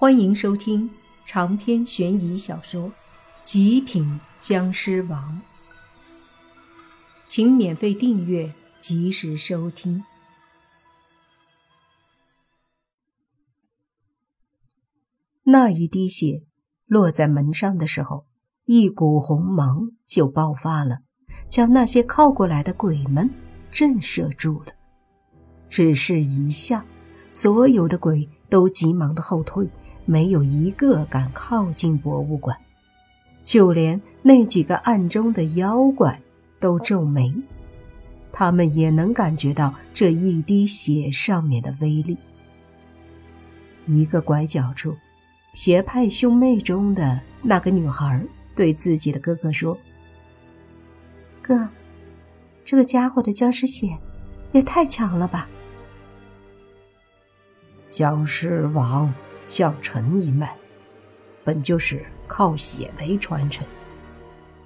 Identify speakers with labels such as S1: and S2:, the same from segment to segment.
S1: 欢迎收听长篇悬疑小说《极品僵尸王》，请免费订阅，及时收听。那一滴血落在门上的时候，一股红芒就爆发了，将那些靠过来的鬼们震慑住了。只是一下，所有的鬼都急忙的后退。没有一个敢靠近博物馆，就连那几个暗中的妖怪都皱眉，他们也能感觉到这一滴血上面的威力。一个拐角处，邪派兄妹中的那个女孩对自己的哥哥说：“哥，这个家伙的僵尸血也太强了吧！”
S2: 僵尸王。相臣一脉，本就是靠血为传承。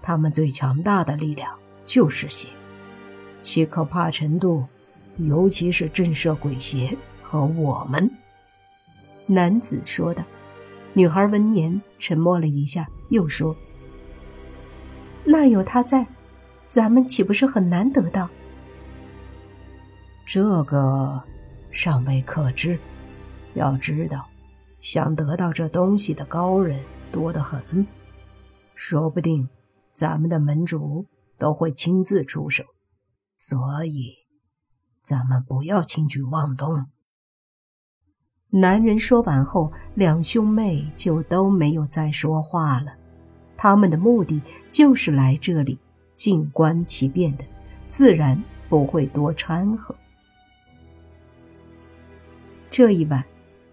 S2: 他们最强大的力量就是血，其可怕程度，尤其是震慑鬼邪和我们。
S1: 男子说道。女孩闻言沉默了一下，又说：“那有他在，咱们岂不是很难得到？”
S2: 这个尚未可知。要知道。想得到这东西的高人多得很，说不定咱们的门主都会亲自出手，所以咱们不要轻举妄动。
S1: 男人说完后，两兄妹就都没有再说话了。他们的目的就是来这里静观其变的，自然不会多掺和。这一晚。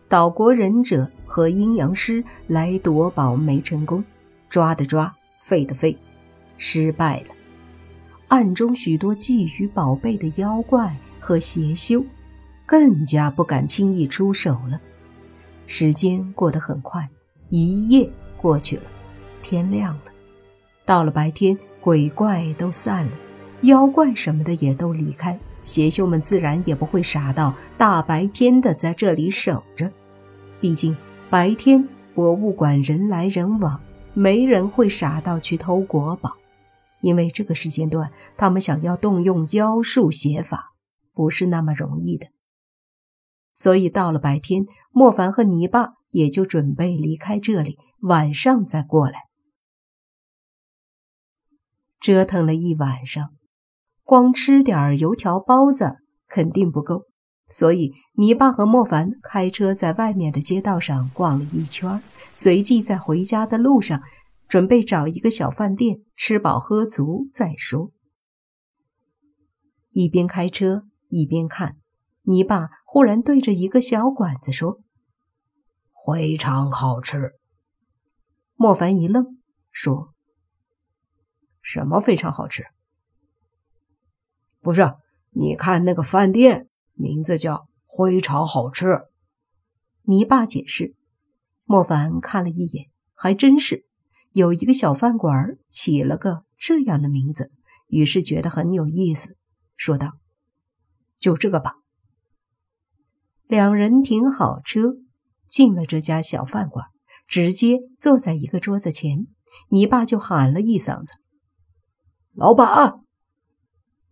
S1: 岛国忍者和阴阳师来夺宝没成功，抓的抓，废的废，失败了。暗中许多觊觎宝贝的妖怪和邪修，更加不敢轻易出手了。时间过得很快，一夜过去了，天亮了。到了白天，鬼怪都散了，妖怪什么的也都离开。邪修们自然也不会傻到大白天的在这里守着，毕竟白天博物馆人来人往，没人会傻到去偷国宝。因为这个时间段，他们想要动用妖术邪法，不是那么容易的。所以到了白天，莫凡和泥巴也就准备离开这里，晚上再过来。折腾了一晚上。光吃点油条包子肯定不够，所以泥巴和莫凡开车在外面的街道上逛了一圈，随即在回家的路上准备找一个小饭店吃饱喝足再说。一边开车一边看，泥巴忽然对着一个小馆子说：“
S2: 非常好吃。”
S1: 莫凡一愣，说：“
S2: 什么非常好吃？”不是，你看那个饭店，名字叫“灰炒好吃”。
S1: 泥巴解释。莫凡看了一眼，还真是有一个小饭馆起了个这样的名字，于是觉得很有意思，说道：“
S2: 就这个吧。”
S1: 两人停好车，进了这家小饭馆，直接坐在一个桌子前，泥巴就喊了一嗓子：“
S2: 老板！”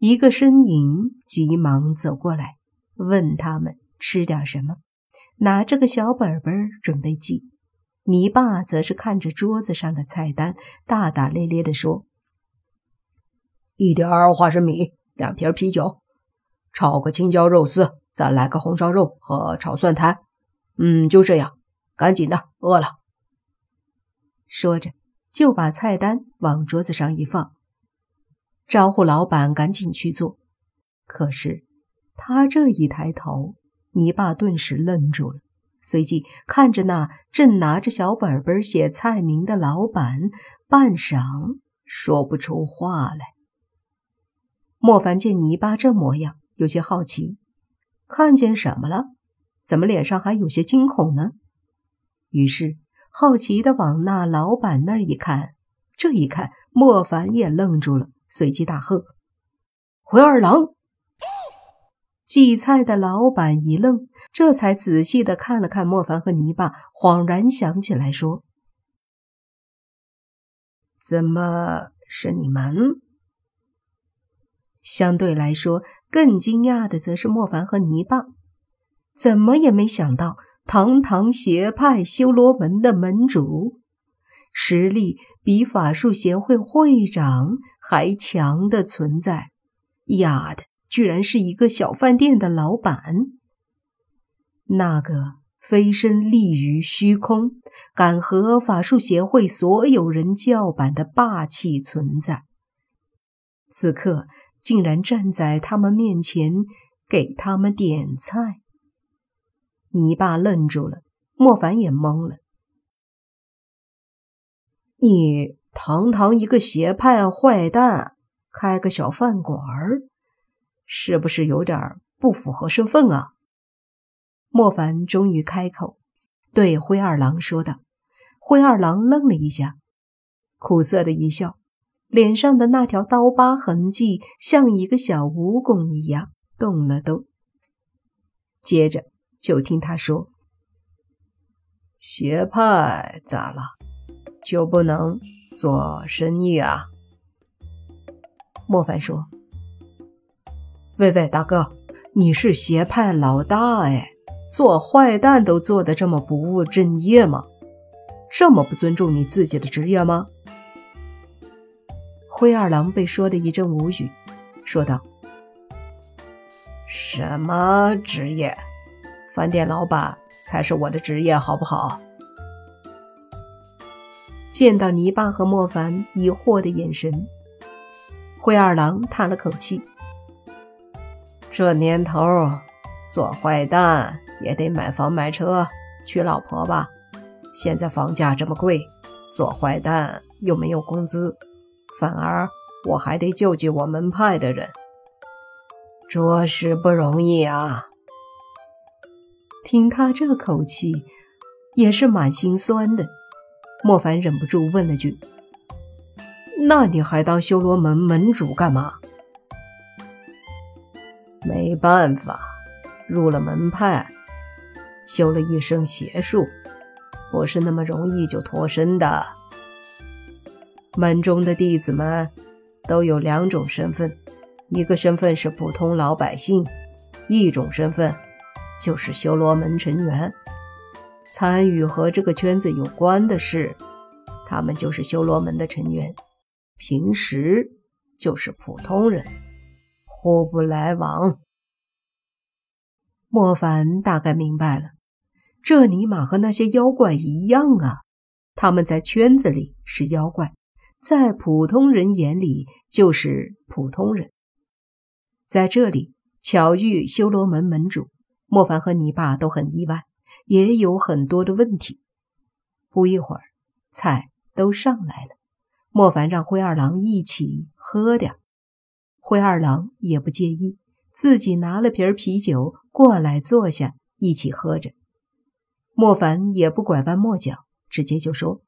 S1: 一个身影急忙走过来，问他们吃点什么，拿着个小本本准备记。泥巴则是看着桌子上的菜单，大大咧咧地说：“
S2: 一点花生米，两瓶啤酒，炒个青椒肉丝，再来个红烧肉和炒蒜苔。嗯，就这样，赶紧的，饿了。”
S1: 说着，就把菜单往桌子上一放。招呼老板赶紧去做，可是他这一抬头，泥巴顿时愣住了，随即看着那正拿着小本本写菜名的老板，半晌说不出话来。莫凡见泥巴这模样，有些好奇，看见什么了？怎么脸上还有些惊恐呢？于是好奇的往那老板那儿一看，这一看，莫凡也愣住了。随即大喝：“灰二郎！”荠菜的老板一愣，这才仔细的看了看莫凡和泥巴，恍然想起来说：“
S2: 怎么是你们？”
S1: 相对来说，更惊讶的则是莫凡和泥巴，怎么也没想到，堂堂邪派修罗门的门主，实力比法术协会会长还强的存在，丫的！居然是一个小饭店的老板，那个飞身立于虚空、敢和法术协会所有人叫板的霸气存在，此刻竟然站在他们面前给他们点菜。泥巴愣住了，莫凡也懵了：“
S2: 你堂堂一个邪派坏蛋，开个小饭馆儿？”是不是有点不符合身份啊？
S1: 莫凡终于开口，对灰二郎说道。灰二郎愣了一下，苦涩的一笑，脸上的那条刀疤痕迹像一个小蜈蚣一样动了动。接着就听他说：“
S2: 邪派咋了？就不能做生意啊？”
S1: 莫凡说。
S2: 喂喂，大哥，你是邪派老大哎，做坏蛋都做得这么不务正业吗？这么不尊重你自己的职业吗？
S1: 灰二郎被说的一阵无语，说道：“
S2: 什么职业？饭店老板才是我的职业，好不好？”
S1: 见到泥巴和莫凡疑惑的眼神，灰二郎叹了口气。
S2: 这年头，做坏蛋也得买房买车娶老婆吧？现在房价这么贵，做坏蛋又没有工资，反而我还得救济我门派的人，着实不容易啊！
S1: 听他这口气，也是蛮心酸的。莫凡忍不住问了句：“
S2: 那你还当修罗门门主干嘛？”没办法，入了门派，修了一身邪术，不是那么容易就脱身的。门中的弟子们都有两种身份，一个身份是普通老百姓，一种身份就是修罗门成员。参与和这个圈子有关的事，他们就是修罗门的成员；平时就是普通人。互不来往。
S1: 莫凡大概明白了，这尼玛和那些妖怪一样啊！他们在圈子里是妖怪，在普通人眼里就是普通人。在这里巧遇修罗门门主，莫凡和泥巴都很意外，也有很多的问题。不一会儿，菜都上来了，莫凡让灰二郎一起喝点。灰二郎也不介意，自己拿了瓶啤酒过来坐下，一起喝着。莫凡也不拐弯抹角，直接就说：“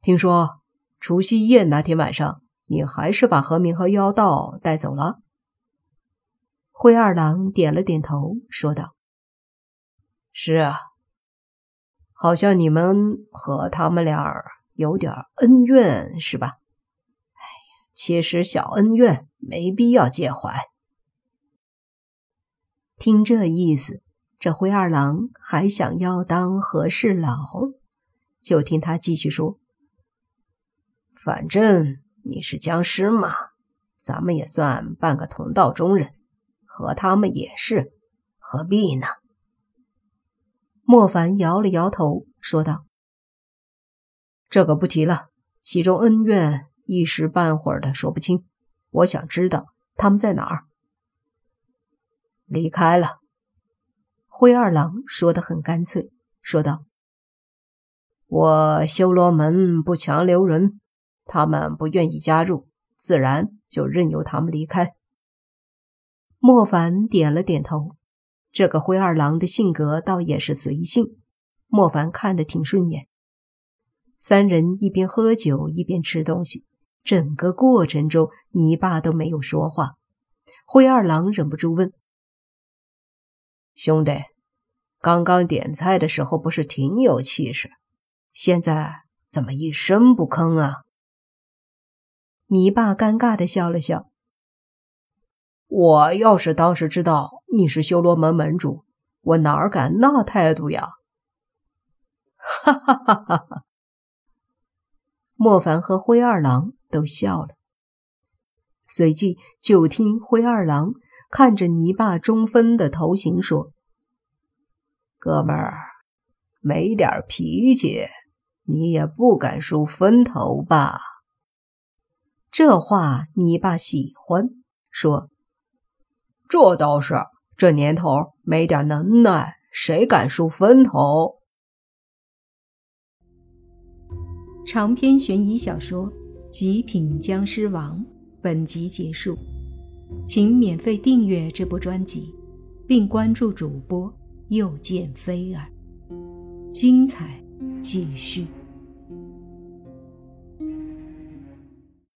S2: 听说除夕夜那天晚上，你还是把何明和妖道带走了？”
S1: 灰二郎点了点头，说道：“
S2: 是啊，好像你们和他们俩有点恩怨，是吧？”哎呀其实小恩怨没必要介怀。
S1: 听这意思，这灰二郎还想要当和事佬，就听他继续说：“
S2: 反正你是僵尸嘛，咱们也算半个同道中人，和他们也是，何必呢？”
S1: 莫凡摇了摇头，说道：“
S2: 这个不提了，其中恩怨。”一时半会儿的说不清，我想知道他们在哪儿。离开了。
S1: 灰二郎说的很干脆，说道：“
S2: 我修罗门不强留人，他们不愿意加入，自然就任由他们离开。”
S1: 莫凡点了点头。这个灰二郎的性格倒也是随性，莫凡看着挺顺眼。三人一边喝酒一边吃东西。整个过程中，泥巴都没有说话。灰二郎忍不住问：“
S2: 兄弟，刚刚点菜的时候不是挺有气势，现在怎么一声不吭啊？
S1: 泥爸尴尬的笑了笑。
S2: 我要是当时知道你是修罗门门主，我哪敢那态度呀？
S1: 哈哈哈哈哈！莫凡和灰二郎都笑了。随即就听灰二郎看着泥巴中分的头型说：“
S2: 哥们儿，没点脾气，你也不敢输分头吧？”
S1: 这话泥巴喜欢，说：“
S2: 这倒是，这年头没点能耐，谁敢输分头？”
S1: 长篇悬疑小说《极品僵尸王》本集结束，请免费订阅这部专辑，并关注主播又见菲儿，精彩继续。